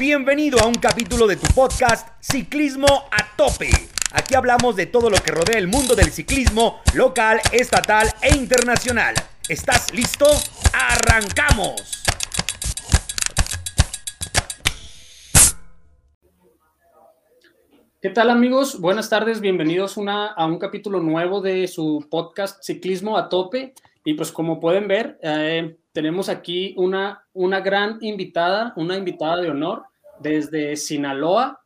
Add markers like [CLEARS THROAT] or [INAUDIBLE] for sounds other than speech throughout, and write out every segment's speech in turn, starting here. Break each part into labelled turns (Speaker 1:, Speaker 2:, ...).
Speaker 1: Bienvenido a un capítulo de tu podcast Ciclismo a Tope. Aquí hablamos de todo lo que rodea el mundo del ciclismo local, estatal e internacional. ¿Estás listo? ¡Arrancamos!
Speaker 2: ¿Qué tal amigos? Buenas tardes, bienvenidos a un capítulo nuevo de su podcast Ciclismo a Tope. Y pues como pueden ver, eh, tenemos aquí una, una gran invitada, una invitada de honor desde Sinaloa.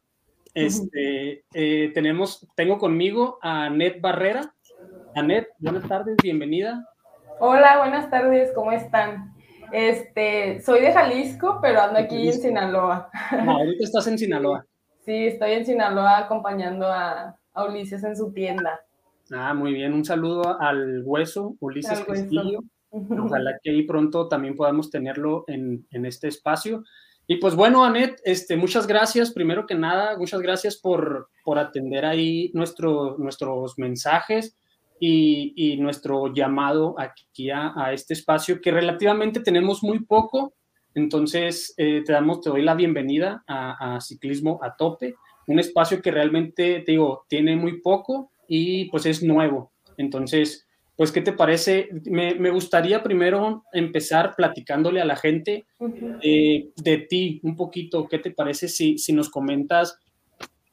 Speaker 2: Este, eh, tenemos, tengo conmigo a Anet Barrera. Anet, buenas tardes, bienvenida.
Speaker 3: Hola, buenas tardes, ¿cómo están? Este, soy de Jalisco, pero ando aquí en Sinaloa.
Speaker 2: No, ahorita estás en Sinaloa. [LAUGHS]
Speaker 3: Sí, estoy en Sinaloa acompañando a, Ulises en su tienda.
Speaker 2: Ah, muy bien. Un saludo al hueso, Ulises Castillo. Ojalá que ahí pronto también podamos tenerlo en, este espacio. Y pues bueno, Anet, este, muchas gracias. Primero que nada, muchas gracias por, por atender ahí nuestro, nuestros mensajes y, y, nuestro llamado aquí a, a, este espacio que relativamente tenemos muy poco, entonces, eh, te, damos, te doy la bienvenida a, Ciclismo a Tope, un espacio que realmente, te digo, tiene muy poco y pues es nuevo. Entonces, pues, ¿qué te parece? Me, gustaría primero empezar platicándole a la gente eh, de ti un poquito. ¿Qué te parece si, si nos comentas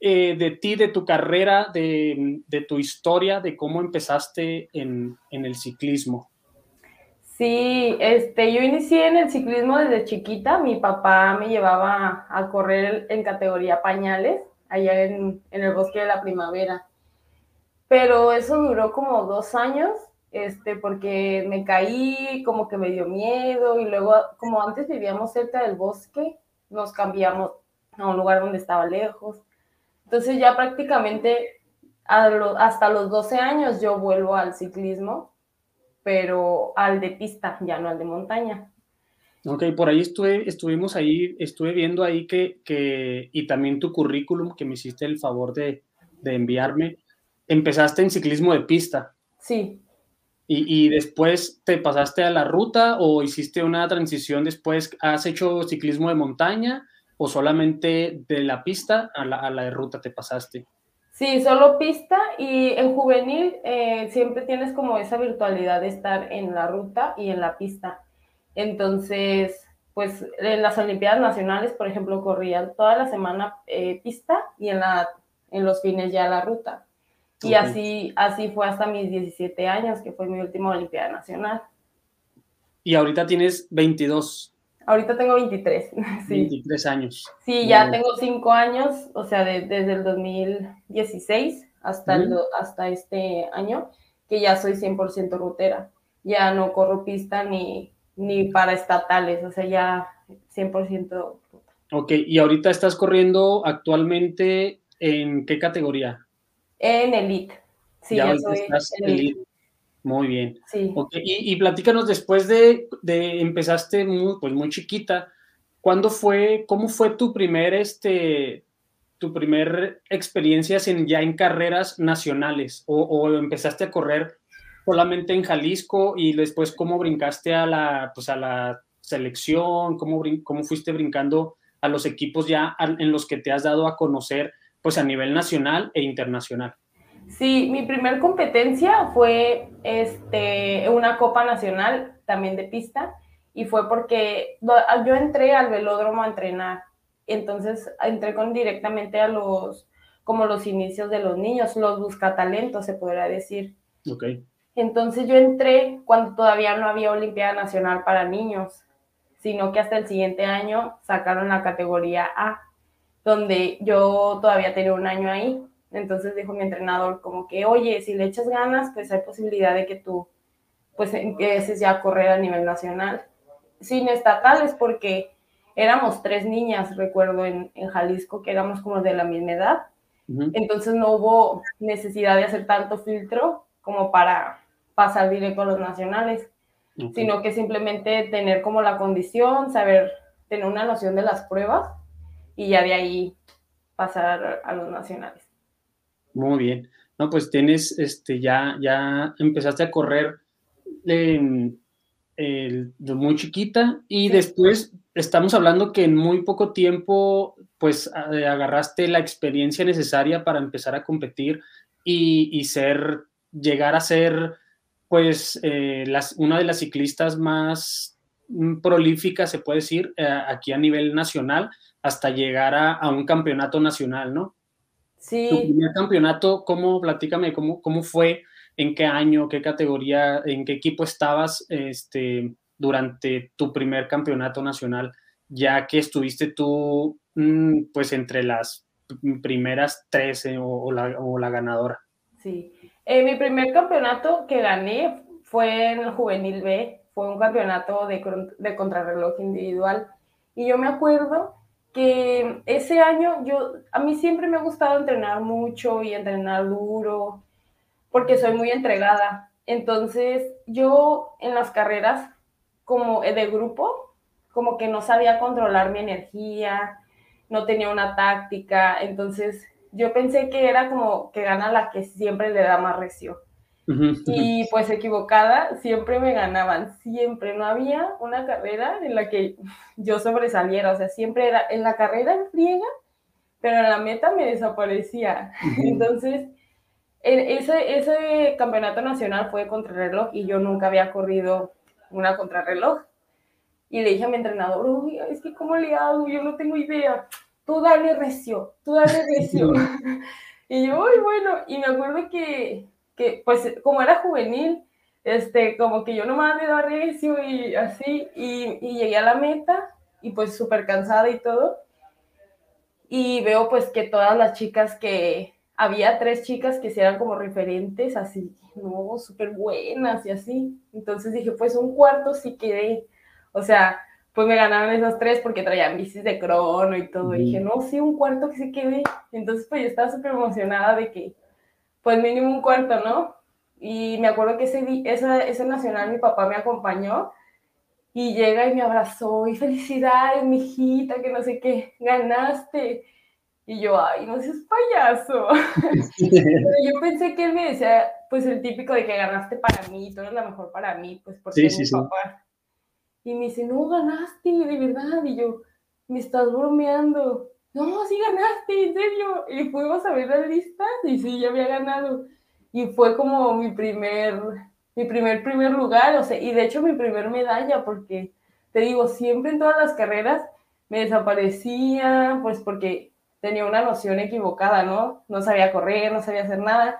Speaker 2: eh, de ti, de tu carrera, de, tu historia, de cómo empezaste en el ciclismo?
Speaker 3: Sí, este, yo inicié en el ciclismo desde chiquita. Mi papá me llevaba a correr en categoría pañales, allá en, el bosque de la primavera. Pero eso duró como dos años, este, porque me caí, como que me dio miedo, y luego, como antes vivíamos cerca del bosque, nos cambiamos a un lugar donde estaba lejos. Entonces ya prácticamente hasta los 12 años yo vuelvo al ciclismo pero al de pista, ya no al de montaña.
Speaker 2: Ok, por ahí estuve, estuvimos ahí, estuve viendo ahí que, que, y también tu currículum que me hiciste el favor de, de enviarme, empezaste en ciclismo de pista.
Speaker 3: Sí.
Speaker 2: Y, después te pasaste a la ruta o hiciste una transición después, ¿has hecho ciclismo de montaña o solamente de la pista a la, a la de ruta te pasaste?
Speaker 3: Sí, solo pista y en juvenil eh, siempre tienes como esa virtualidad de estar en la ruta y en la pista. Entonces, pues en las Olimpiadas Nacionales, por ejemplo, corría toda la semana eh, pista y en, la, en los fines ya la ruta. Y así, así fue hasta mis 17 años, que fue mi última Olimpiada Nacional.
Speaker 2: Y ahorita tienes 22.
Speaker 3: Ahorita tengo 23. [LAUGHS]
Speaker 2: Sí. 23 años.
Speaker 3: Sí, ya tengo 5 años, o sea, desde el 2016 hasta, hasta este año, que ya soy 100% rutera. Ya no corro pista ni, ni para estatales, o sea, ya 100% ruta.
Speaker 2: Ok, y ahorita estás corriendo actualmente en qué categoría?
Speaker 3: En Elite. Sí, ya, soy
Speaker 2: en elite. Muy bien. Sí. Y, platícanos después de, de, empezaste muy, pues muy chiquita, ¿cuándo fue, cómo fue tu primer, este, tu primer experiencia en, ya en carreras nacionales? O, empezaste a correr solamente en Jalisco y después cómo brincaste a la, pues a la selección? ¿Cómo, cómo fuiste brincando a los equipos ya en los que te has dado a conocer pues a nivel nacional e internacional?
Speaker 3: Sí, mi primer competencia fue este, una Copa Nacional, también de pista, y fue porque yo entré al velódromo a entrenar, entonces entré con directamente a los, como los inicios de los niños, los buscatalentos, se podría decir.
Speaker 2: Ok.
Speaker 3: Entonces yo entré cuando todavía no había Olimpiada Nacional para niños, sino que hasta el siguiente año sacaron la categoría A, donde yo todavía tenía un año ahí. Entonces dijo mi entrenador como que, oye, si le echas ganas, pues hay posibilidad de que tú pues empieces ya a correr a nivel nacional. Sin estatales, porque éramos tres niñas, recuerdo, en, Jalisco, que éramos como de la misma edad. Entonces no hubo necesidad de hacer tanto filtro como para pasar directo a los nacionales, sino que simplemente tener como la condición, saber, tener una noción de las pruebas y ya de ahí pasar a los nacionales.
Speaker 2: Muy bien. No, pues tienes, este, ya, ya empezaste a correr muy chiquita y después estamos hablando que en muy poco tiempo, pues agarraste la experiencia necesaria para empezar a competir y, ser, llegar a ser, pues, eh, las, una de las ciclistas más mm, prolíficas, se puede decir, eh, aquí a nivel nacional, hasta llegar a, un campeonato nacional, ¿no?
Speaker 3: Sí.
Speaker 2: Tu primer campeonato, ¿cómo, platícame, cómo, cómo fue, en qué año, qué categoría, en qué equipo estabas, este, durante tu primer campeonato nacional, ya que estuviste tú, mm, pues, entre las primeras 13 o, la, ganadora?
Speaker 3: Sí. Eh, mi primer campeonato que gané fue en el Juvenil B, fue un campeonato de, de contrarreloj individual. Y yo me acuerdo que ese año yo, a mí siempre me ha gustado entrenar mucho y entrenar duro, porque soy muy entregada. Entonces, yo en las carreras como de grupo, como que no sabía controlar mi energía, no tenía una táctica, entonces yo pensé que era como que gana la que siempre le da más recio. Y pues equivocada, siempre me ganaban, siempre. No había una carrera en la que yo sobresaliera, o sea, siempre era en la carrera en friega, pero en la meta me desaparecía. Entonces, ese, ese campeonato nacional fue contrarreloj y yo nunca había corrido una contrarreloj. Y le dije a mi entrenador, uy, es que cómo le hago, yo no tengo idea. Tú dale recio, tú dale [LAUGHS] recio. [LAUGHS] y yo, uy, bueno, y me acuerdo que, que, pues, como era juvenil, este, como que yo nomás le daba recio y así, y, y llegué a la meta, y pues súper cansada y todo. Y veo pues que todas las chicas que, había tres chicas que eran como referentes, así, no, súper buenas y así. Entonces dije, pues un cuarto sí quedé. O sea, pues me ganaron esas tres porque traían bicis de crono y todo. Y dije, no, sí, un cuarto que sí quedé. Entonces, pues yo estaba súper emocionada de que, pues mínimo un cuarto, ¿no? Y me acuerdo que ese, esa, ese nacional mi papá me acompañó y llega y me abrazó y felicidades, mijita, que no sé qué, ganaste. Y yo, ay, no seas payaso. [LAUGHS] Pero yo pensé que él me decía, pues el típico de que ganaste para mí, tú eres la mejor para mí, pues porque sí, mi papá. Y me dice, no ganaste, de verdad. Y yo, me estás bromeando. No, sí ganaste, en serio. Y fuimos a ver las listas y sí, ya había ganado. Y fue como mi primer, mi primer, primer lugar, o sea, y de hecho mi primer medalla, porque te digo, siempre en todas las carreras me desaparecía, pues porque tenía una noción equivocada, ¿no? No sabía correr, no sabía hacer nada.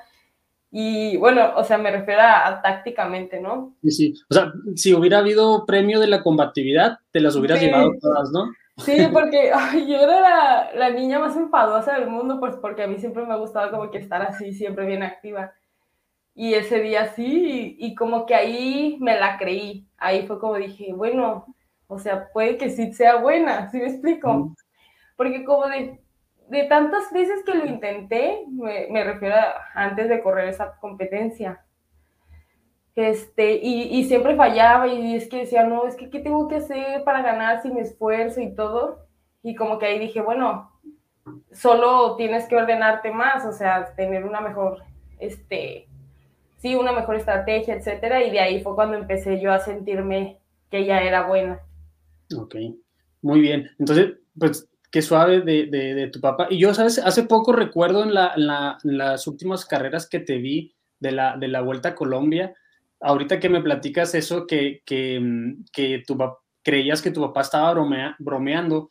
Speaker 3: Y bueno, o sea, me refiero a, tácticamente, ¿no?
Speaker 2: Sí, sí. O sea, si hubiera habido premio de la combatividad, te las hubieras llevado todas, ¿no?
Speaker 3: Sí, porque [LAUGHS] yo era la, la, niña más enfadosa del mundo, pues porque a mí siempre me ha gustado como que estar así, siempre bien activa. Y ese día sí, y, y como que ahí me la creí. Ahí fue como dije, bueno, o sea, puede que sí sea buena, ¿sí me explico? Porque como de, de tantas veces que lo intenté, me, refiero a antes de correr esa competencia, este, y, siempre fallaba y es que decía, no, es que ¿qué tengo que hacer para ganar si me esfuerzo y todo? Y como que ahí dije, bueno, solo tienes que ordenarte más, o sea, tener una mejor, este, sí, una mejor estrategia, etcétera, y de ahí fue cuando empecé yo a sentirme que ya era buena.
Speaker 2: Ok, muy bien. Entonces, pues qué suave de, tu papá. Y yo, ¿sabes? Hace poco recuerdo en, las últimas carreras que te vi de la, de la Vuelta a Colombia, ahorita que me platicas eso, que, que, mm, que tu, creías que tu papá estaba bromeando,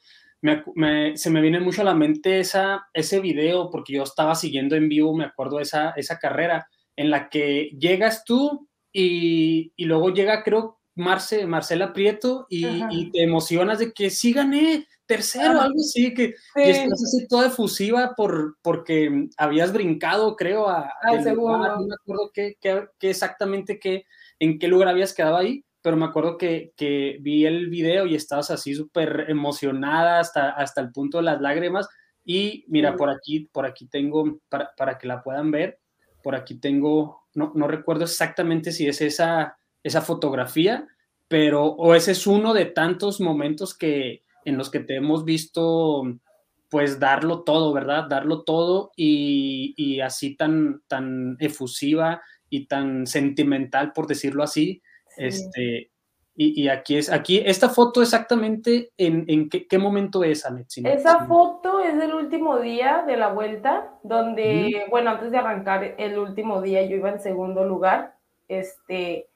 Speaker 2: se me viene mucho a la mente esa, ese video, porque yo estaba siguiendo en vivo, me acuerdo esa, esa carrera, en la que llegas tú y, y luego llega, creo, Marce, Marcela Prieto y, y, te emocionas de que sí gané, tercero, algo así, que estás así toda efusiva por, porque habías brincado, creo, a...
Speaker 3: Al segundo. no
Speaker 2: me acuerdo qué, exactamente qué, en qué lugar habías quedado ahí, pero me acuerdo que, que vi el video y estabas así súper emocionada hasta, hasta el punto de las lágrimas. Y mira, por aquí, por aquí tengo, para, para, que la puedan ver, por aquí tengo, no, no recuerdo exactamente si es esa, esa fotografía, pero o ese es uno de tantos momentos que, en los que te hemos visto pues darlo todo, ¿verdad? Darlo todo y, así tan, tan efusiva y tan sentimental, por decirlo así. Este, Y, aquí es, aquí, esta foto exactamente, ¿en, en qué, momento es, Anet?
Speaker 3: Esa foto es del último día de la vuelta, donde, bueno, antes de arrancar el último día yo iba en segundo lugar, este,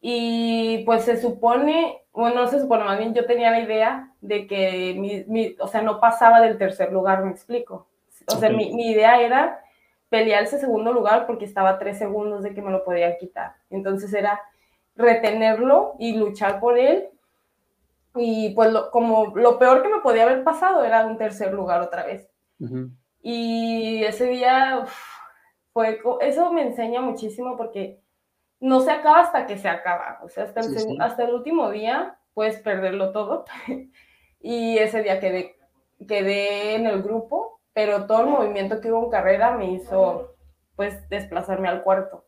Speaker 3: y pues se supone, bueno, no se supone, más bien yo tenía la idea de que, mi, mi, o sea, no pasaba del tercer lugar, me explico. O sea, mi, mi idea era pelear ese segundo lugar porque estaba tres segundos de que me lo podían quitar. Entonces era retenerlo y luchar por él. Y pues como lo peor que me podía haber pasado era un tercer lugar otra vez. Y ese día fue, eso me enseña muchísimo porque no se acaba hasta que se acaba. O sea, hasta el, hasta el último día puedes perderlo todo. [LAUGHS] y ese día quedé, quedé en el grupo, pero todo el movimiento que hubo en carrera me hizo pues desplazarme al cuarto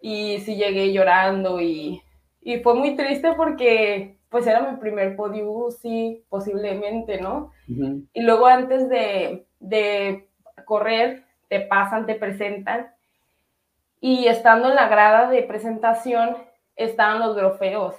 Speaker 3: y sí llegué llorando y, y fue muy triste porque pues era mi primer podio, sí, posiblemente, ¿no? Y luego antes de, de, correr, te pasan, te presentan. Y estando en la grada de presentación, estaban los trofeos.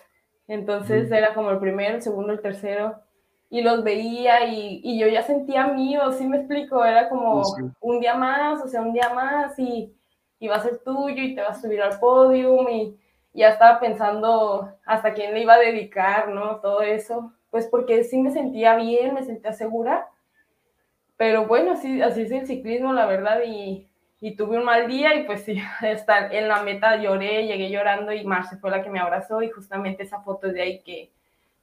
Speaker 3: Entonces era como el primero, el segundo, el tercero. Y los veía y, y yo ya sentía mío, sí me explico, era como un día más, o sea, un día más y y va a ser tuyo y te vas a subir al podium y ya estaba pensando hasta quién le iba a dedicar, ¿no? Todo eso, pues porque sí me sentía bien, me sentía segura, pero bueno, así, así es el ciclismo, la verdad, y, y tuve un mal día y pues sí, [LAUGHS] estar en la meta lloré, llegué llorando y Marce fue la que me abrazó y justamente esa foto de ahí que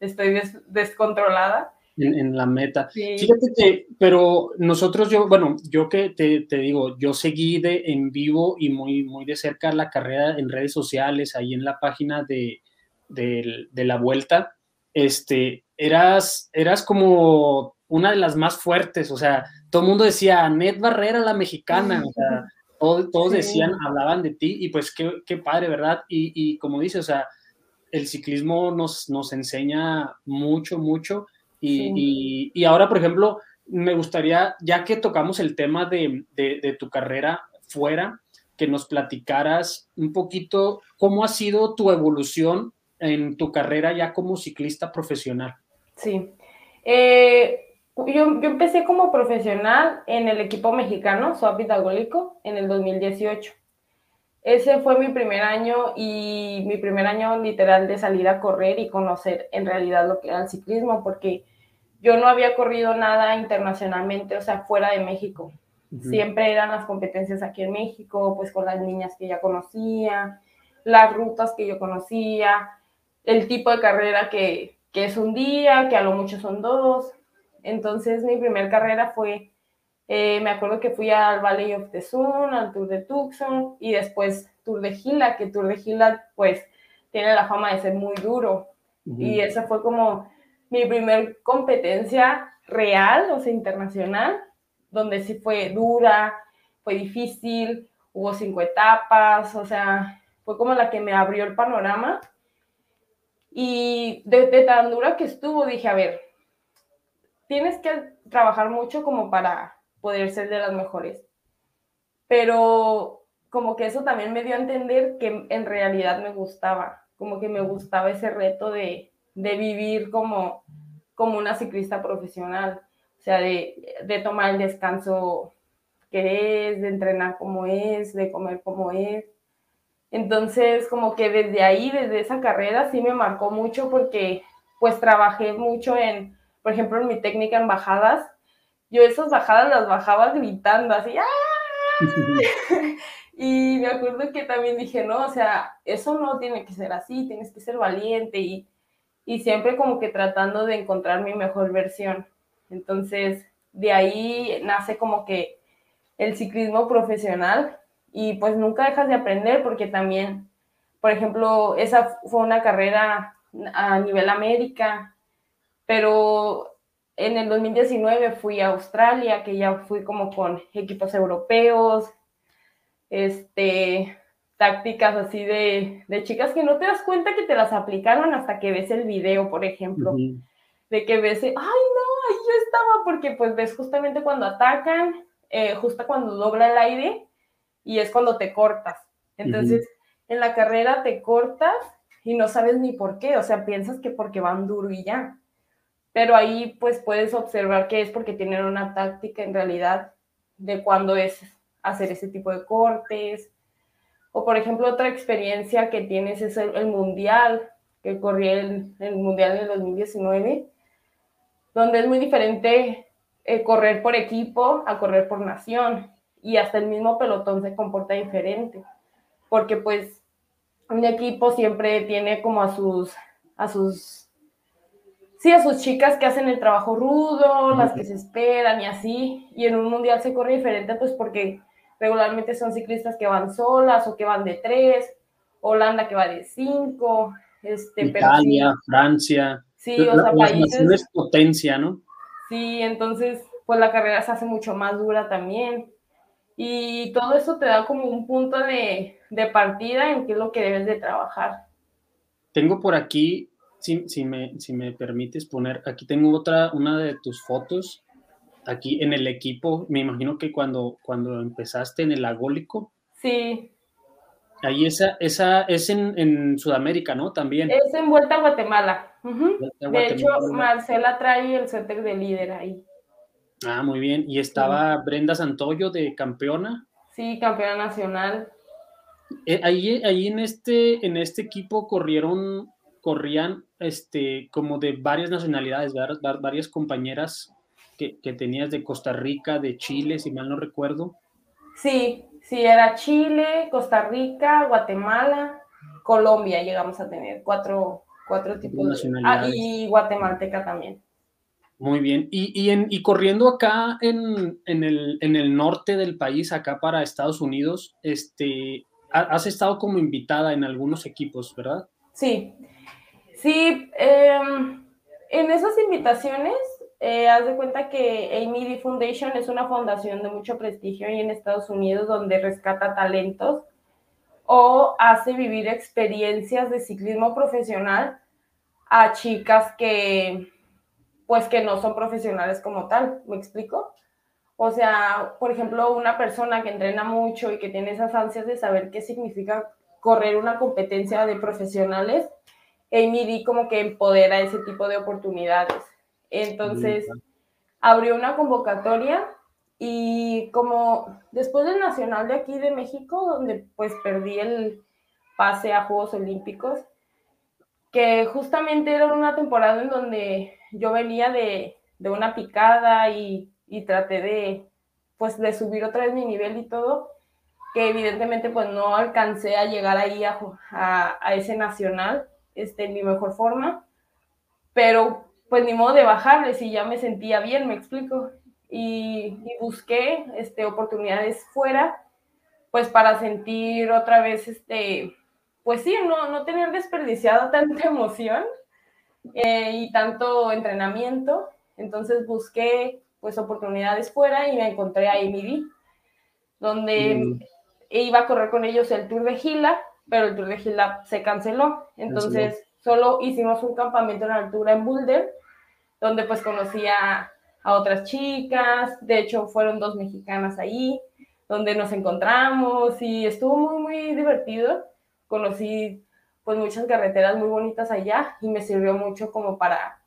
Speaker 3: estoy descontrolada
Speaker 2: en, la meta. Fíjate que, pero nosotros, yo, bueno, yo que te, te, digo, yo seguí de en vivo y muy, muy de cerca la carrera en redes sociales, ahí en la página de, de, de la vuelta, este, eras, eras como una de las más fuertes, o sea, todo el mundo decía, Net Barrera, la mexicana, o sea, todos, decían, hablaban de ti, y pues qué, qué padre, ¿verdad? Y, y como dice, o sea, el ciclismo nos, nos enseña mucho, mucho, y, ahora, por ejemplo, me gustaría, ya que tocamos el tema de, tu carrera fuera, que nos platicaras un poquito cómo ha sido tu evolución en tu carrera ya como ciclista profesional.
Speaker 3: Sí. Eh, yo, empecé como profesional en el equipo mexicano, Suapi Pitagólico, en el 2018. Ese fue mi primer año y mi primer año literal de salir a correr y conocer en realidad lo que era el ciclismo, porque yo no había corrido nada internacionalmente, o sea, fuera de México. Siempre eran las competencias aquí en México, pues con las niñas que ya conocía, las rutas que yo conocía, el tipo de carrera que, que es un día, que a lo mucho son dos. Entonces mi primer carrera fue, eh, me acuerdo que fui al Valley of the Sun, al Tour de Tucson y después Tour de Gila, que Tour de Gila pues tiene la fama de ser muy duro. Y esa fue como mi primer competencia real, o sea, internacional, donde sí fue dura, fue difícil, hubo cinco etapas, o sea, fue como la que me abrió el panorama. Y de, tan dura que estuvo, dije, a ver, tienes que trabajar mucho como para poder ser de las mejores. Pero como que eso también me dio a entender que en realidad me gustaba, como que me gustaba ese reto de, de vivir como, como una ciclista profesional, o sea, de, de tomar el descanso que es, de entrenar como es, de comer como es. Entonces, como que desde ahí, desde esa carrera, sí me marcó mucho porque pues trabajé mucho en, por ejemplo, en mi técnica en bajadas. Yo esas bajadas las bajaba gritando así, ¡ah! [LAUGHS] y me acuerdo que también dije, no, o sea, eso no tiene que ser así, tienes que ser valiente y y siempre como que tratando de encontrar mi mejor versión. Entonces, de ahí nace como que el ciclismo profesional y pues nunca dejas de aprender porque también, por ejemplo, esa fue una carrera a nivel América, pero en el 2019 fui a Australia, que ya fui como con equipos europeos, este, tácticas así de, de, chicas que no te das cuenta que te las aplicaron hasta que ves el video, por ejemplo. De que ves, ay, no, ahí yo estaba, porque pues ves justamente cuando atacan, eh, justo cuando dobla el aire y es cuando te cortas. Entonces, en la carrera te cortas y no sabes ni por qué, o sea, piensas que porque van duro y ya. Pero ahí pues puedes observar que es porque tienen una táctica en realidad de cuándo es hacer ese tipo de cortes. O por ejemplo, otra experiencia que tienes es el, mundial, que corrí el, el mundial en el 2019, donde es muy diferente eh, correr por equipo a correr por nación y hasta el mismo pelotón se comporta diferente, porque pues un equipo siempre tiene como a sus, a sus, sí, a sus chicas que hacen el trabajo rudo, las que se esperan y así, y en un mundial se corre diferente pues porque regularmente son ciclistas que van solas o que van de tres, Holanda que va de cinco, este,
Speaker 2: Italia, Francia,
Speaker 3: sí, o sea, países,
Speaker 2: potencia, ¿no?
Speaker 3: Sí, entonces pues la carrera se hace mucho más dura también. Y todo eso te da como un punto de, de partida en qué es lo que debes de trabajar.
Speaker 2: Tengo por aquí, si, si, me, si me permites poner, aquí tengo otra, una de tus fotos, aquí en el equipo, me imagino que cuando, cuando empezaste en el agólico.
Speaker 3: Sí.
Speaker 2: Ahí esa, esa es en, en Sudamérica, ¿no? También.
Speaker 3: Es en Vuelta a Guatemala. De hecho, Marcela trae el CETEC de líder ahí.
Speaker 2: Ah, muy bien. ¿Y estaba Brenda Santoyo de campeona?
Speaker 3: Sí, campeona nacional.
Speaker 2: Eh, ahí, ahí en este, en este equipo corrieron, corrían este, como de varias nacionalidades, varias compañeras que, que, tenías de Costa Rica, de Chile, si mal no recuerdo.
Speaker 3: Sí, sí, era Chile, Costa Rica, Guatemala, Colombia, llegamos a tener cuatro, cuatro tipos de nacionalidades. Ah, y guatemalteca también.
Speaker 2: Muy bien. Y, en, corriendo acá en, el, norte del país, acá para Estados Unidos, este, has estado como invitada en algunos equipos, ¿verdad?
Speaker 3: Sí. Sí, em, en esas invitaciones, eh, haz de cuenta que Amy Foundation es una fundación de mucho prestigio ahí en Estados Unidos donde rescata talentos o hace vivir experiencias de ciclismo profesional a chicas que pues que no son profesionales como tal, ¿me explico? O sea, por ejemplo, una persona que entrena mucho y que tiene esas ansias de saber qué significa correr una competencia de profesionales, Amy como que empodera ese tipo de oportunidades. Entonces, abrió una convocatoria y como después del Nacional de aquí de México, donde pues perdí el pase a Juegos Olímpicos, que justamente era una temporada en donde yo venía de, una picada y, traté de, pues, de subir otra vez mi nivel y todo, que evidentemente pues no alcancé a llegar ahí a, a, ese nacional este, en mi mejor forma, pero pues ni modo de bajarle si ya me sentía bien, me explico, y, y busqué este, oportunidades fuera, pues para sentir otra vez, este, pues sí, no, no tener desperdiciado [LAUGHS] tanta emoción eh, y tanto entrenamiento. Entonces busqué pues oportunidades fuera y me encontré a Emily, donde mm. iba a correr con ellos el Tour de Gila, pero el Tour de Gila se canceló. Entonces solo hicimos un campamento en altura en Boulder, donde pues conocí a, otras chicas, de hecho fueron dos mexicanas ahí, donde nos encontramos y estuvo muy, muy divertido. Conocí pues muchas carreteras muy bonitas allá y me sirvió mucho como para,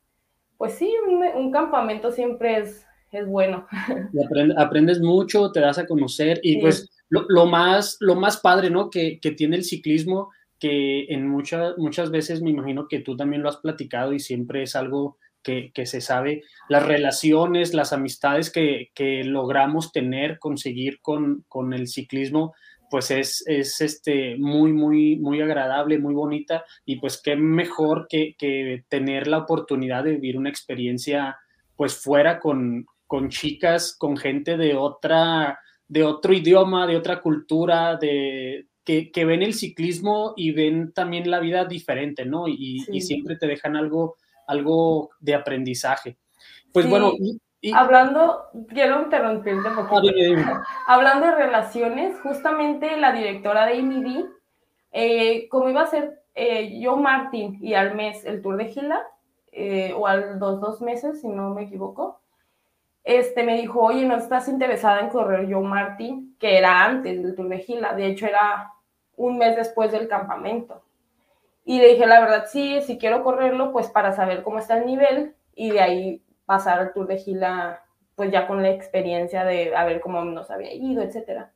Speaker 3: pues sí, un, campamento siempre es, es bueno. [LAUGHS]
Speaker 2: aprendes mucho, te das a conocer y pues lo, más, lo más padre, ¿no? Que, que tiene el ciclismo, que en muchas, muchas veces me imagino que tú también lo has platicado y siempre es algo que, que, se sabe, las relaciones, las amistades que, que logramos tener, conseguir con, con, el ciclismo, pues es, es este, muy, muy, muy agradable, muy bonita y pues qué mejor que, que tener la oportunidad de vivir una experiencia pues fuera con, con chicas, con gente de otra, de otro idioma, de otra cultura, de, que, que, ven el ciclismo y ven también la vida diferente, ¿no? Y, y siempre te dejan algo, algo de aprendizaje. Pues bueno,
Speaker 3: Hablando, quiero interrumpirte un poquito. Hablando de relaciones, justamente la directora de IMID, eh, como iba a ser eh, yo Martín y al mes el Tour de Gila, eh, o al dos, dos meses, si no me equivoco, este me dijo, oye, ¿no estás interesada en correr yo Martín? Que era antes del Tour de Gila, de hecho era un mes después del campamento. Y le dije, la verdad, sí, si quiero correrlo, pues para saber cómo está el nivel y de ahí pasar al Tour de Gila, pues ya con la experiencia de a ver cómo nos había ido, etcétera.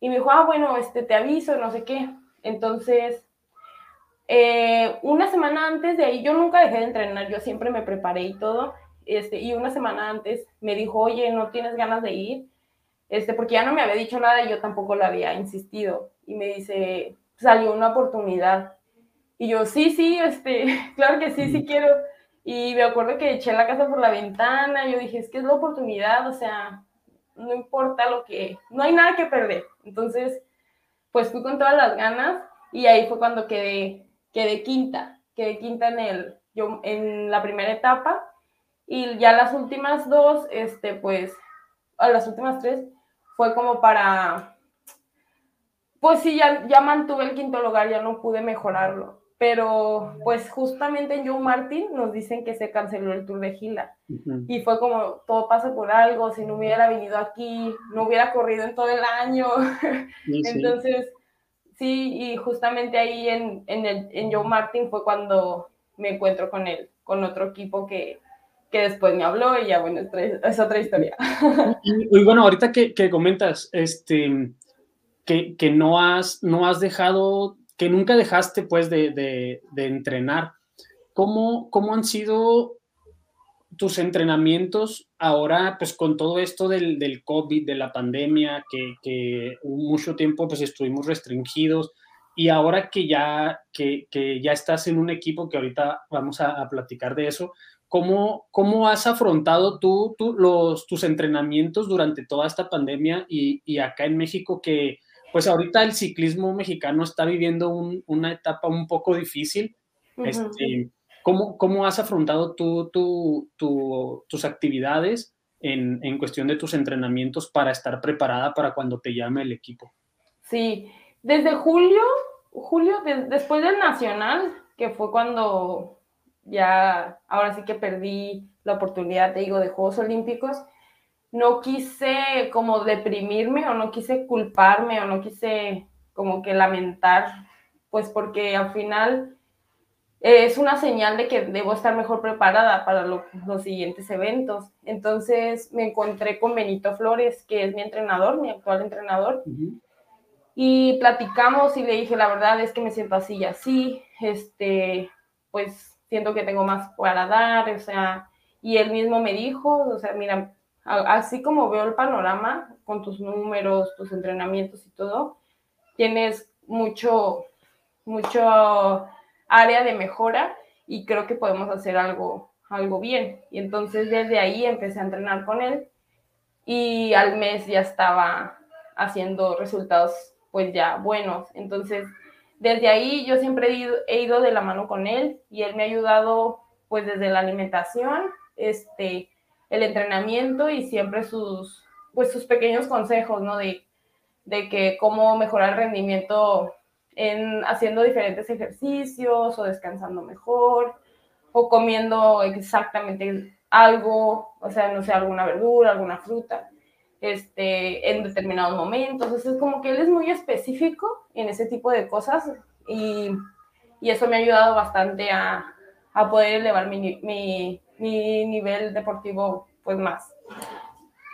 Speaker 3: Y me dijo, ah, bueno, este, te aviso, no sé qué. Entonces, eh, una semana antes de ahí, yo nunca dejé de entrenar, yo siempre me preparé y todo. Este, y una semana antes me dijo, oye, ¿no tienes ganas de ir? Este, porque ya no me había dicho nada y yo tampoco le había insistido. Y me dice, salió una oportunidad. Y yo, sí, sí, este, [LAUGHS] claro que sí, sí quiero. Y me acuerdo que eché la casa por la ventana, yo dije, es que es la oportunidad, o sea, no importa lo que, no hay nada que perder. Entonces, pues fui con todas las ganas y ahí fue cuando quedé, quedé quinta, quedé quinta en, el, yo, en la primera etapa y ya las últimas dos, este, pues, a las últimas tres, fue como para, pues sí, ya, ya mantuve el quinto lugar, ya no pude mejorarlo. Pero pues justamente en Joe Martin nos dicen que se canceló el Tour de Gila. Y fue como todo pasa por algo, si no hubiera venido aquí, no hubiera corrido en todo el año. Entonces, sí, y justamente ahí en, en, el, en Joe Martin fue cuando me encuentro con él, con otro equipo que, que después me habló y ya, bueno, es, otra historia. [LAUGHS]
Speaker 2: Y, bueno, ahorita que, que comentas, este, que, que, no, has, no has dejado que nunca dejaste pues de, entrenar. ¿Cómo, ¿Cómo, han sido tus entrenamientos ahora pues con todo esto del, del COVID, de la pandemia, que, que, mucho tiempo pues estuvimos restringidos y ahora que ya, que, que ya estás en un equipo que ahorita vamos a, platicar de eso, ¿cómo, cómo has afrontado tú, tú los, tus entrenamientos durante toda esta pandemia y, y acá en México que pues ahorita el ciclismo mexicano está viviendo una etapa un poco difícil. este, ¿cómo, ¿cómo, has afrontado tú, tus actividades en, en, cuestión de tus entrenamientos para estar preparada para cuando te llame el equipo?
Speaker 3: Sí, desde julio, julio, después del Nacional, que fue cuando ya, ahora sí que perdí la oportunidad, te digo, de Juegos Olímpicos, no quise como deprimirme o no quise culparme o no quise como que lamentar, pues porque al final es una señal de que debo estar mejor preparada para los siguientes eventos. Entonces me encontré con Benito Flores, que es mi entrenador, mi actual entrenador, y platicamos y le dije, la verdad es que me siento así y así, este, pues siento que tengo más para dar, o sea, y él mismo me dijo, o sea, mira, así como veo el panorama con tus números, tus entrenamientos y todo, tienes mucho, mucho área de mejora y creo que podemos hacer algo, algo bien. Y entonces desde ahí empecé a entrenar con él y al mes ya estaba haciendo resultados pues ya buenos. Entonces desde ahí yo siempre he ido, de la mano con él y él me ha ayudado pues desde la alimentación, este, el entrenamiento y siempre sus, pues sus pequeños consejos, ¿no? De, de que cómo mejorar el rendimiento en haciendo diferentes ejercicios o descansando mejor o comiendo exactamente algo, o sea, no sé, alguna verdura, alguna fruta, este, en determinados momentos. Entonces, es como que él es muy específico en ese tipo de cosas y, y eso me ha ayudado bastante a, a poder elevar mi, mi, mi nivel deportivo pues más.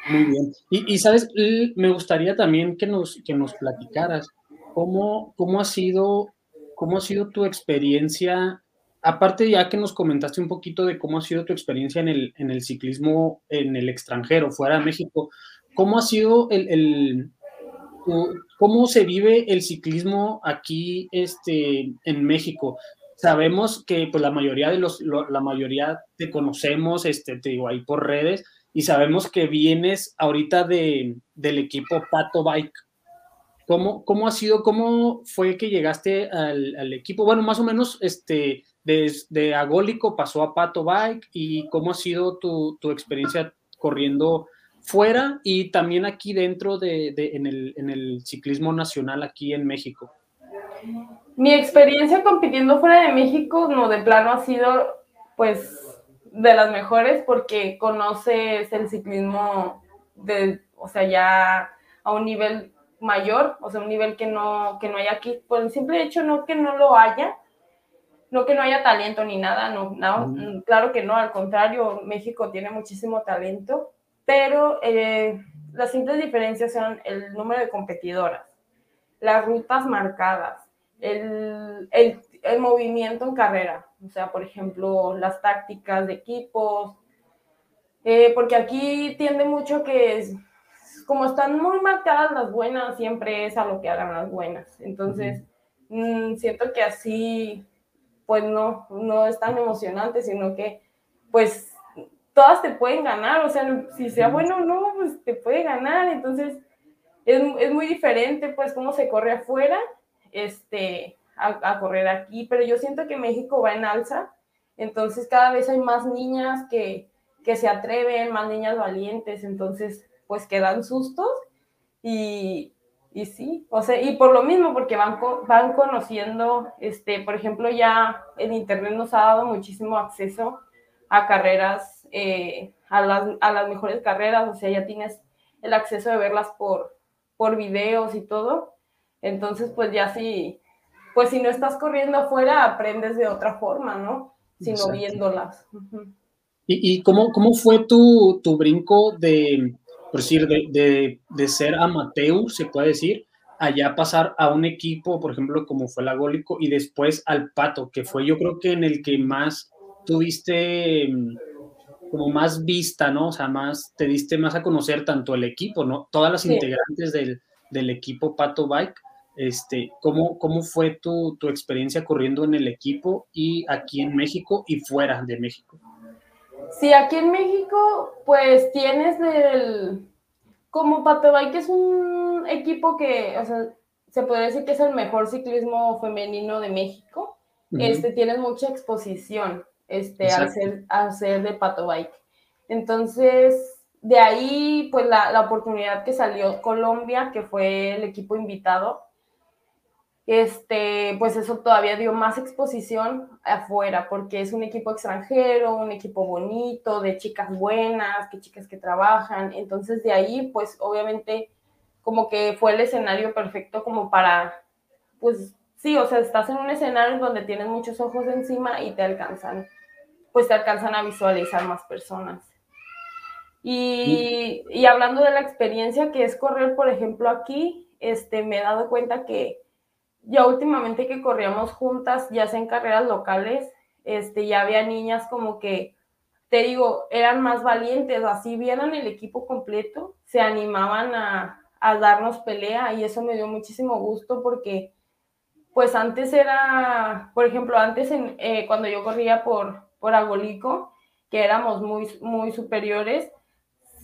Speaker 2: Muy bien. Y, y, sabes, me gustaría también que nos, que nos platicaras cómo, cómo, ha sido, cómo ha sido tu experiencia, aparte ya que nos comentaste un poquito de cómo ha sido tu experiencia en el, en el ciclismo en el extranjero, fuera de México, cómo ha sido el, el cómo se vive el ciclismo aquí este, en México sabemos que pues la mayoría de los, la mayoría te conocemos, este, te digo, ahí por redes, y sabemos que vienes ahorita de, del equipo Pato Bike. ¿Cómo, ¿Cómo ha sido, cómo fue que llegaste al, al equipo? Bueno, más o menos, este, desde Agólico pasó a Pato Bike y cómo ha sido tu, tu experiencia corriendo fuera y también aquí dentro de, de en, el, en el ciclismo nacional aquí en México.
Speaker 3: Mi experiencia compitiendo fuera de México, no, de plano ha sido, pues, de las mejores porque conoces el ciclismo de, o sea, ya a un nivel mayor, o sea, un nivel que no, que no hay aquí, por el simple hecho no que no lo haya, no que no haya talento ni nada, no, no claro que no, al contrario, México tiene muchísimo talento, pero eh, las simples diferencias son el número de competidoras, las rutas marcadas, el, el, el movimiento en carrera, o sea, por ejemplo, las tácticas de equipos, eh, porque aquí tiende mucho que es, como están muy marcadas las buenas, siempre es a lo que hagan las buenas. Entonces, mm, siento que así, pues no, no es tan emocionante, sino que, pues, todas te pueden ganar, o sea, si sea bueno o no, pues te puede ganar. Entonces, es, es, muy diferente, pues, cómo se corre afuera, este, a, a correr aquí, pero yo siento que México va en alza, entonces cada vez hay más niñas que, que se atreven, más niñas valientes, entonces pues quedan sustos y, y sí, o sea, y por lo mismo, porque van, van conociendo, este, por ejemplo, ya el Internet nos ha dado muchísimo acceso a carreras, eh, a, las, a las mejores carreras, o sea, ya tienes el acceso de verlas por, por videos y todo, entonces pues ya sí, pues si no estás corriendo afuera, aprendes de otra forma, ¿no? Sino viéndolas.
Speaker 2: ¿Y, y cómo, cómo, fue tu, tu, brinco de, por decir, de, de, de, ser amateur, se puede decir, allá pasar a un equipo, por ejemplo, como fue el Agólico, y después al Pato, que fue yo creo que en el que más tuviste mm, como más vista, ¿no? O sea, más, te diste más a conocer tanto el equipo, ¿no? Todas las sí. integrantes del, del equipo Pato Bike este, ¿cómo, ¿Cómo fue tu, tu experiencia corriendo en el equipo y aquí en México y fuera de México?
Speaker 3: Sí, aquí en México, pues tienes el. Como Patobike es un equipo que, o sea, se puede decir que es el mejor ciclismo femenino de México. Uh -huh. Este, tienes mucha exposición este, al ser, al ser de Patobike. Entonces, de ahí, pues la, la oportunidad que salió Colombia, que fue el equipo invitado, este, pues eso todavía dio más exposición afuera, porque es un equipo extranjero, un equipo bonito, de chicas buenas, que chicas que trabajan. Entonces de ahí, pues obviamente como que fue el escenario perfecto como para, pues sí, o sea, estás en un escenario donde tienes muchos ojos encima y te alcanzan, pues te alcanzan a visualizar más personas. Y, y hablando de la experiencia que es correr, por ejemplo, aquí, este, me he dado cuenta que ya últimamente que corríamos juntas, ya sea en carreras locales, este, ya había niñas como que, te digo, eran más valientes, así vieran el equipo completo, se animaban a, a darnos pelea y eso me dio muchísimo gusto porque, pues antes era, por ejemplo, antes en, eh, cuando yo corría por, por Agolico, que éramos muy, muy superiores,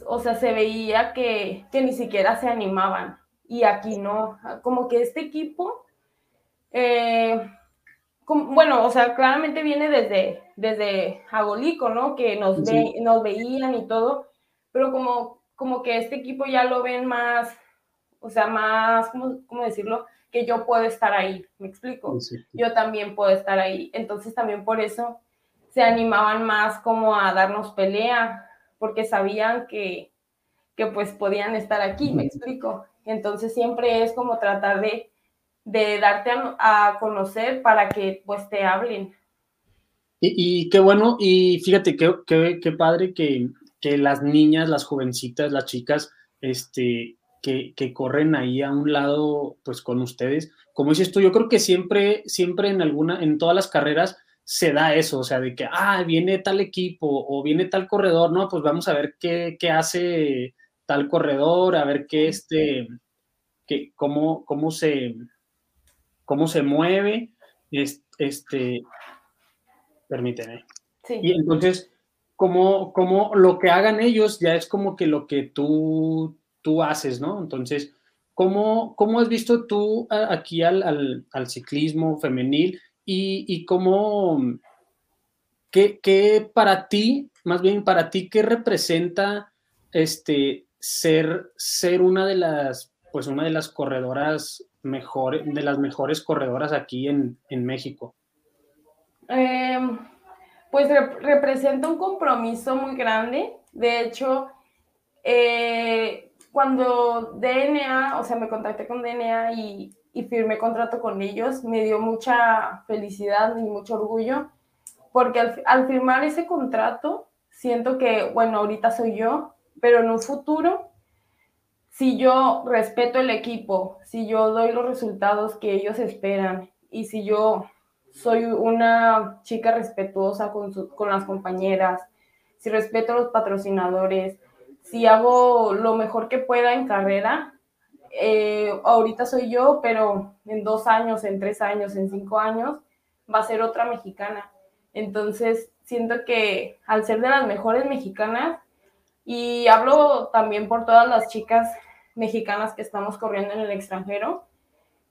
Speaker 3: o sea, se veía que, que ni siquiera se animaban. Y aquí no, como que este equipo eh, como, bueno, o sea, claramente viene desde, desde Agolico, ¿no? Que nos, sí. ve, nos veían y todo, pero como, como que este equipo ya lo ven más, o sea, más, ¿cómo, cómo decirlo? Que yo puedo estar ahí, ¿me explico? Sí. Yo también puedo estar ahí. Entonces también por eso se animaban más como a darnos pelea, porque sabían que, que pues podían estar aquí, ¿me explico? Entonces siempre es como tratar de de darte a, a, conocer para que pues te hablen.
Speaker 2: Y, y qué bueno, y fíjate qué, qué, qué padre que, que, las niñas, las jovencitas, las chicas, este, que, que, corren ahí a un lado, pues con ustedes. Como dices tú, yo creo que siempre, siempre en alguna, en todas las carreras se da eso, o sea, de que, ah, viene tal equipo o viene tal corredor, no, pues vamos a ver qué, qué hace tal corredor, a ver qué este, que, cómo, cómo se, cómo se mueve, este, permíteme. Sí. Y entonces, como, como lo que hagan ellos ya es como que lo que tú, tú haces, ¿no? Entonces, ¿cómo, cómo has visto tú aquí al, al, al ciclismo femenil y, y cómo, qué, qué, para ti, más bien para ti, qué representa este, ser, ser una de las, pues una de las corredoras mejor, de las mejores corredoras aquí en, en México?
Speaker 3: Eh, pues rep representa un compromiso muy grande. De hecho, eh, cuando DNA, o sea, me contacté con DNA y, y firmé contrato con ellos. Me dio mucha felicidad y mucho orgullo porque al, firmar ese contrato, siento que, bueno, ahorita soy yo, pero en un futuro, si yo respeto el equipo, si yo doy los resultados que ellos esperan y si yo soy una chica respetuosa con, con las compañeras, si respeto a los patrocinadores, si hago lo mejor que pueda en carrera, eh, ahorita soy yo, pero en dos años, en tres años, en cinco años, va a ser otra mexicana. Entonces, siento que al ser de las mejores mexicanas, y hablo también por todas las chicas mexicanas que estamos corriendo en el extranjero,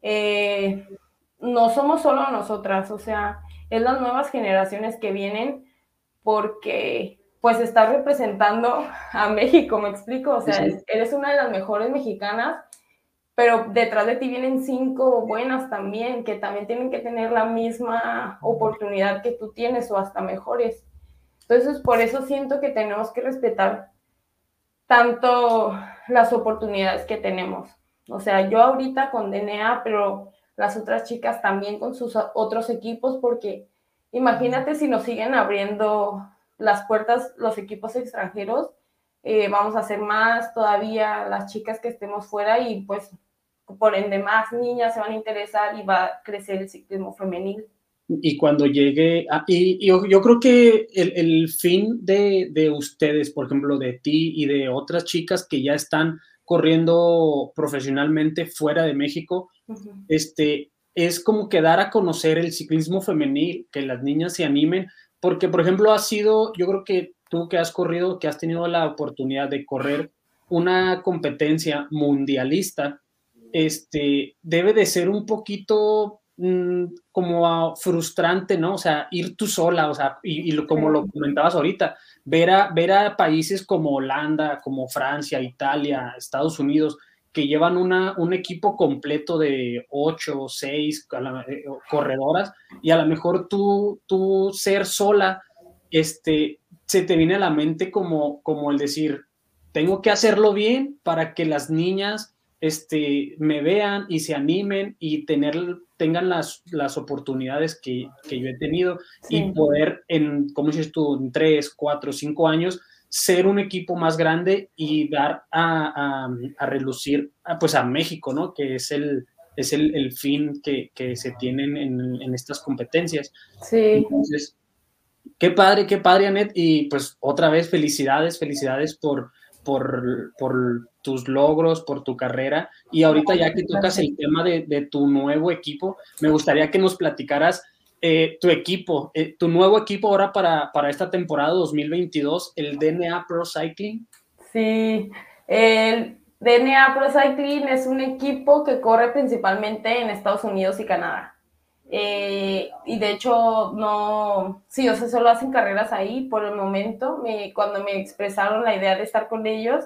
Speaker 3: eh, no somos solo nosotras, o sea, es las nuevas generaciones que vienen porque pues está representando a México, me explico, o sea, eres una de las mejores mexicanas, pero detrás de ti vienen cinco buenas también, que también tienen que tener la misma oportunidad que tú tienes o hasta mejores. Entonces, por eso siento que tenemos que respetar tanto las oportunidades que tenemos. O sea, yo ahorita con DNA, pero las otras chicas también con sus otros equipos, porque imagínate si nos siguen abriendo las puertas los equipos extranjeros, eh, vamos a hacer más todavía las chicas que estemos fuera y pues por ende más niñas se van a interesar y va a crecer el ciclismo femenil.
Speaker 2: Y cuando llegue, y, yo, yo, creo que el, el fin de, de, ustedes, por ejemplo, de ti y de otras chicas que ya están corriendo profesionalmente fuera de México, este, es como que dar a conocer el ciclismo femenil, que las niñas se animen, porque, por ejemplo, ha sido, yo creo que tú que has corrido, que has tenido la oportunidad de correr una competencia mundialista, este, debe de ser un poquito mm, como frustrante, ¿no? O sea, ir tú sola, o sea, y, como lo comentabas ahorita, ver a, ver a países como Holanda, como Francia, Italia, Estados Unidos, que llevan una, un equipo completo de ocho o seis eh, corredoras y a lo mejor tú, tú ser sola, este, se te viene a la mente como, como el decir, tengo que hacerlo bien para que las niñas este, me vean y se animen y tener, tengan las, las oportunidades que, que yo he tenido y poder en, como dices tú, en tres, cuatro, cinco años, ser un equipo más grande y dar a, a, relucir a, pues a México, ¿no? Que es el, es el, el fin que, que, se tienen en, en, estas competencias.
Speaker 3: Sí.
Speaker 2: Entonces, qué padre, qué padre, Anet. Y pues otra vez, felicidades, felicidades por, por, tus logros, por tu carrera. Y ahorita ya que tocas el tema de, de tu nuevo equipo, me gustaría que nos platicaras eh, tu equipo, eh, tu nuevo equipo ahora para, para esta temporada 2022, el DNA Pro Cycling.
Speaker 3: Sí, el DNA Pro Cycling es un equipo que corre principalmente en Estados Unidos y Canadá. Eh, y de hecho, no, sí, o sea, solo hacen carreras ahí por el momento. Me, cuando me expresaron la idea de estar con ellos,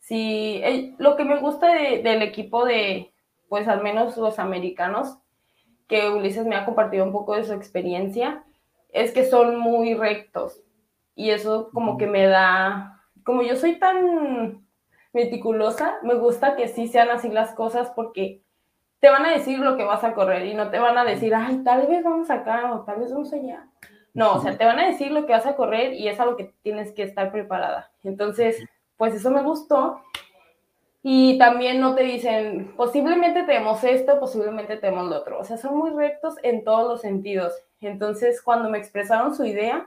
Speaker 3: sí, lo que me gusta del equipo de, pues al menos los americanos, que Ulises me ha compartido un poco de su experiencia, es que son muy rectos. Y eso como que me da, como yo soy tan meticulosa, me gusta que sí sean así las cosas porque te van a decir lo que vas a correr y no te van a decir, ay, tal vez vamos acá o tal vez vamos allá. No, o sea, te van a decir lo que vas a correr y es a lo que tienes que estar preparada. Entonces, pues eso me gustó y también no te dicen, posiblemente tenemos esto, posiblemente tenemos lo otro. O sea, son muy rectos en todos los sentidos. Entonces, cuando me expresaron su idea,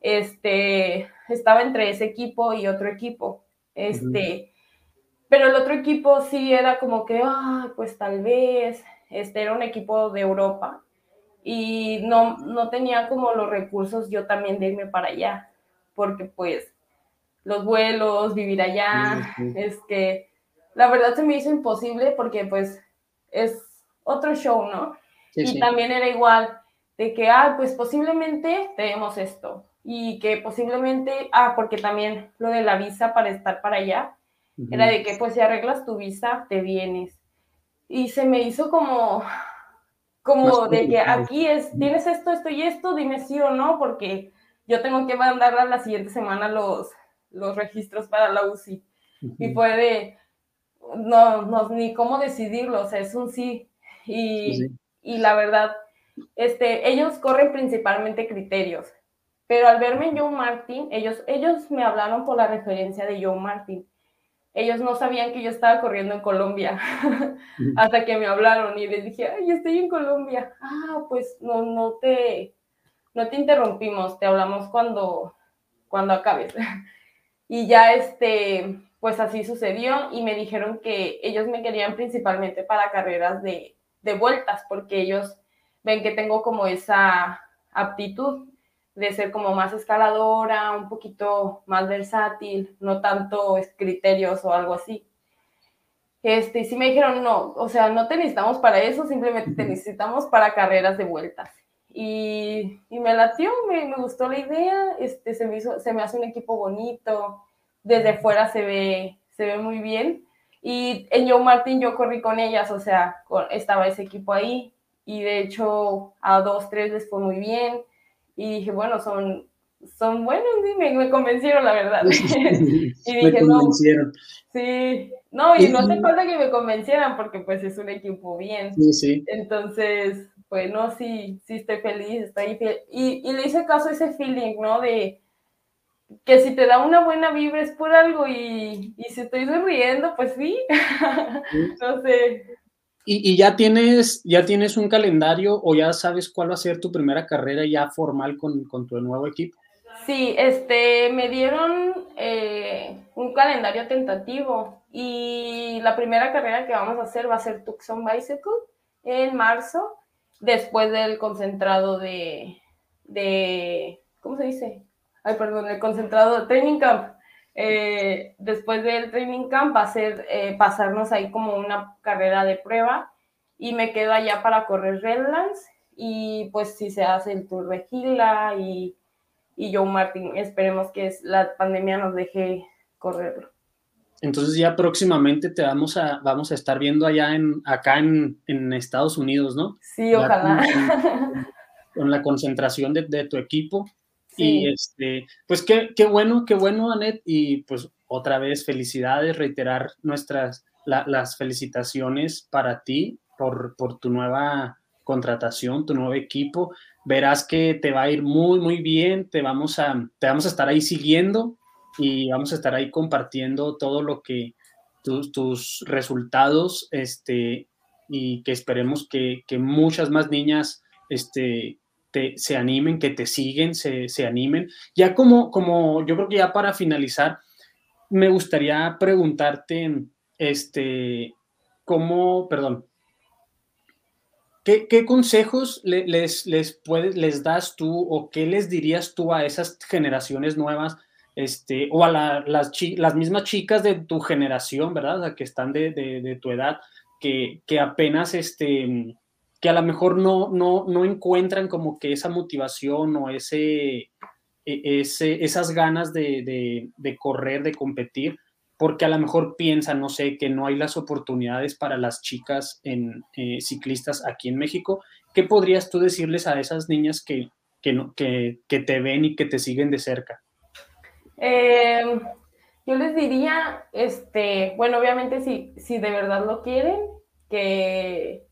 Speaker 3: este, estaba entre ese equipo y otro equipo. Este, pero el otro equipo sí era como que, ah, pues tal vez, este era un equipo de Europa y no, no tenía como los recursos yo también de irme para allá, porque pues los vuelos, vivir allá, es que la verdad se me hizo imposible porque pues es otro show, ¿no? y también era igual de que, ah, pues posiblemente tenemos esto y que posiblemente, ah, porque también lo de la visa para estar para allá, era de que pues si arreglas tu visa, te vienes. Y se me hizo como, como de que aquí es, tienes esto, esto y esto, dime sí o no, porque yo tengo que mandar a la siguiente semana los, los registros para la UCI. Y puede, no, no, ni cómo decidirlo, o sea, es un sí. Y, y la verdad, este, ellos corren principalmente criterios, pero al verme en Joe Martin, ellos, ellos me hablaron por la referencia de Joe Martin. Ellos no sabían que yo estaba corriendo en Colombia [LAUGHS] hasta que me hablaron y les dije, ay, estoy en Colombia. Ah, pues no, no te, no te interrumpimos, te hablamos cuando, cuando acabes. [LAUGHS] y ya este, pues así sucedió y me dijeron que ellos me querían principalmente para carreras de, de vueltas porque ellos ven que tengo como esa aptitud de ser como más escaladora, un poquito más versátil, no tanto criterios o algo así. Este, y sí me dijeron, no, o sea, no te necesitamos para eso, simplemente te necesitamos para carreras de vueltas. Y, y me latió, me, me, gustó la idea, este, se, me hizo, se me hace un equipo bonito, desde fuera se ve, se ve muy bien. Y en Joe Martin yo corrí con ellas, o sea, estaba ese equipo ahí, y de hecho a dos, tres les fue muy bien y dije, bueno, son, son buenos, y me, convencieron, la verdad. [LAUGHS] [LAUGHS] y dije, no. Sí, no, y no hace falta que me convencieran porque pues es un equipo bien. Sí, sí. Entonces, pues no, sí, sí estoy feliz, estoy feliz. Y, y le hice caso a ese feeling, ¿no? De que si te da una buena vibra es por algo y, y si estoy sonriendo, pues sí. [LAUGHS] no sé.
Speaker 2: ¿Y, ya, tienes, ya tienes un calendario o ya sabes cuál va a ser tu primera carrera ya formal con, con tu nuevo equipo?
Speaker 3: Sí, este, me dieron eh, un calendario tentativo y la primera carrera que vamos a hacer va a ser Tucson Bicycle en marzo, después del concentrado de, de ¿cómo se dice? Ay, perdón, el concentrado de Training Camp. Eh, después del training camp va a ser eh, pasarnos ahí como una carrera de prueba y me quedo allá para correr Redlands y pues si se hace el Tour de Gila y, y Joe Martin, esperemos que la pandemia nos deje correrlo.
Speaker 2: Entonces ya próximamente te vamos a, vamos a estar viendo allá en, acá en, en Estados Unidos, ¿no?
Speaker 3: Sí, ojalá.
Speaker 2: Con, [LAUGHS] la concentración de, de tu equipo. Y este, pues qué, qué bueno, qué bueno, Anet. Y pues otra vez, felicidades, reiterar nuestras, las felicitaciones para ti por, por tu nueva contratación, tu nuevo equipo. Verás que te va a ir muy, muy bien. Te vamos a, te vamos a estar ahí siguiendo y vamos a estar ahí compartiendo todo lo que tus, tus resultados, este, y que esperemos que, que muchas más niñas, este, se animen, que te siguen, se, animen. Ya como, como, yo creo que ya para finalizar, me gustaría preguntarte, este, cómo, perdón, ¿qué, consejos les, les, puedes, les das tú o qué les dirías tú a esas generaciones nuevas? Este, o a las, las mismas chicas de tu generación, ¿verdad? que están de, de, tu edad, que, que apenas este, que a lo mejor no, no, no encuentran como que esa motivación o ese, e, ese esas ganas de, de, correr, de competir, porque a lo mejor piensan, no sé, que no hay las oportunidades para las chicas en, eh, ciclistas aquí en México. ¿Qué podrías tú decirles a esas niñas que, que, que, que te ven y que te siguen de cerca?
Speaker 3: Em, yo les diría, este, bueno, obviamente si, si de verdad lo quieren, que,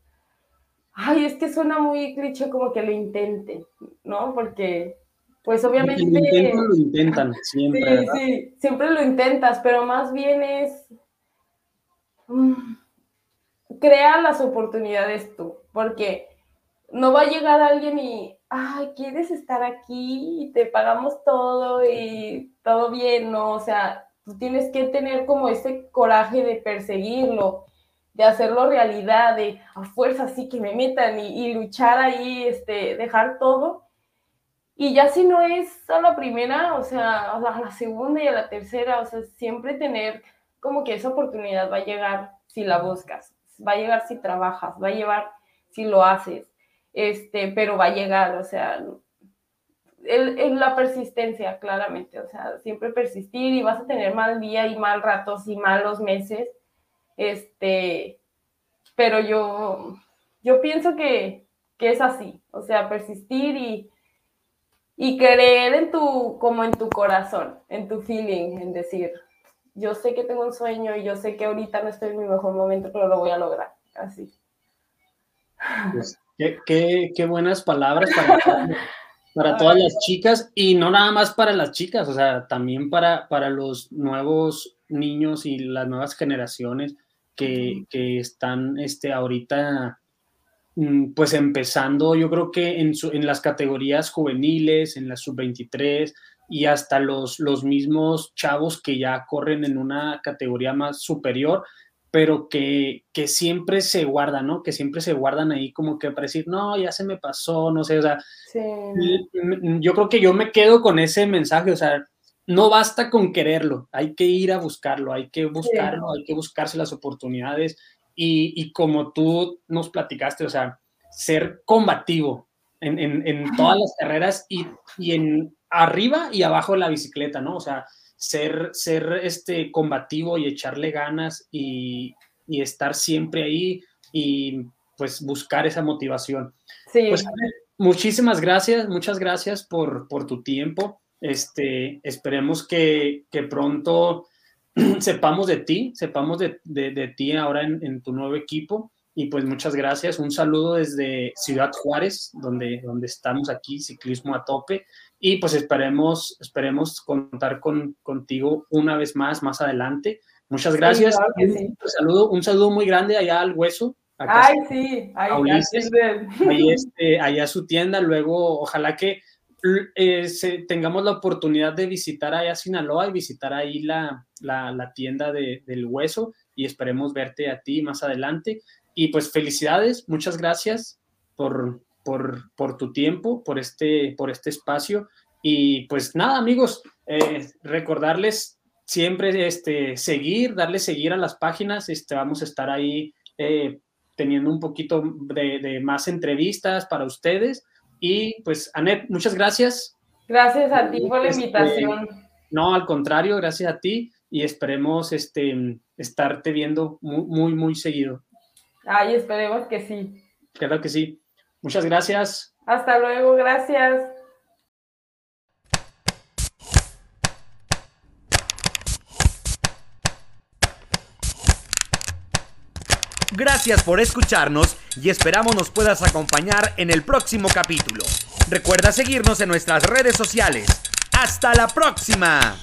Speaker 3: ay, es que suena muy cliché como que lo intenten, ¿no? Porque, pues obviamente...
Speaker 2: Lo, lo intentan siempre.
Speaker 3: Sí, sí, siempre lo intentas, pero más bien es... Mm, crea las oportunidades tú, porque no va a llegar alguien y, ay, quieres estar aquí y te pagamos todo y todo bien, ¿no? O sea, tú tienes que tener como ese coraje de perseguirlo de hacerlo realidad, de a fuerza así que me metan y, luchar ahí, este, dejar todo. Y ya si no es a la primera, o sea, a la, segunda y a la tercera, o sea, siempre tener como que esa oportunidad va a llegar si la buscas, va a llegar si trabajas, va a llegar si lo haces, este, pero va a llegar, o sea, el, la persistencia, claramente, o sea, siempre persistir y vas a tener mal día y mal ratos y malos meses, este, pero yo, yo pienso que, que es así, o sea, persistir y, y creer en tu, como en tu corazón, en tu feeling, en decir, yo sé que tengo un sueño y yo sé que ahorita no estoy en mi mejor momento, pero lo voy a lograr, así.
Speaker 2: Pues, qué, qué, buenas palabras para, para todas las chicas y no nada más para las chicas, o sea, también para, para los nuevos niños y las nuevas generaciones que, que están este, ahorita mm, pues empezando, yo creo que en, en las categorías juveniles, en la sub-23 y hasta los, los mismos chavos que ya corren en una categoría más superior, pero que, que, siempre se guardan, ¿no? Que siempre se guardan ahí como que para decir, no, ya se me pasó, no sé, o sea, yo creo que yo me quedo con ese mensaje, o sea, no basta con quererlo, hay que ir a buscarlo, hay que buscarlo, hay que buscarse las oportunidades y, y, como tú nos platicaste, o sea, ser combativo en, en, en todas las carreras y, y, en arriba y abajo de la bicicleta, ¿no? O sea, ser, ser este, combativo y echarle ganas y, y estar siempre ahí y pues buscar esa motivación. Sí. Pues, muchísimas gracias, muchas gracias por, por tu tiempo. Este, esperemos que, que pronto [CLEARS THROAT] sepamos de ti, sepamos de, de, de ti ahora en, en, tu nuevo equipo. Y pues muchas gracias. Un saludo desde Ciudad Juárez, donde, donde estamos aquí, ciclismo a tope y pues esperemos, esperemos contar con, contigo una vez más más adelante. Muchas gracias. un, saludo, un saludo muy grande allá al hueso.
Speaker 3: Ay, sí,
Speaker 2: ahí, [LAUGHS] este, allá su tienda. Luego, ojalá que eh, tengamos la oportunidad de visitar allá Sinaloa y visitar ahí la, la, tienda de, del hueso y esperemos verte a ti más adelante. Y pues felicidades, muchas gracias por, por, por tu tiempo, por este, por este espacio. Y pues nada, amigos, eh, recordarles siempre este, seguir, darle seguir a las páginas. Este, vamos a estar ahí eh, teniendo un poquito de, más entrevistas para ustedes. Y pues, Anet, muchas gracias.
Speaker 3: Gracias a ti por la este, invitación.
Speaker 2: no, al contrario, gracias a ti y esperemos este, estarte viendo muy, muy, muy seguido.
Speaker 3: Ay, esperemos que sí.
Speaker 2: Claro que sí. Muchas gracias.
Speaker 3: Hasta luego, gracias.
Speaker 1: Gracias por escucharnos y esperamos nos puedas acompañar en el próximo capítulo. Recuerda seguirnos en nuestras redes sociales. ¡Hasta la próxima!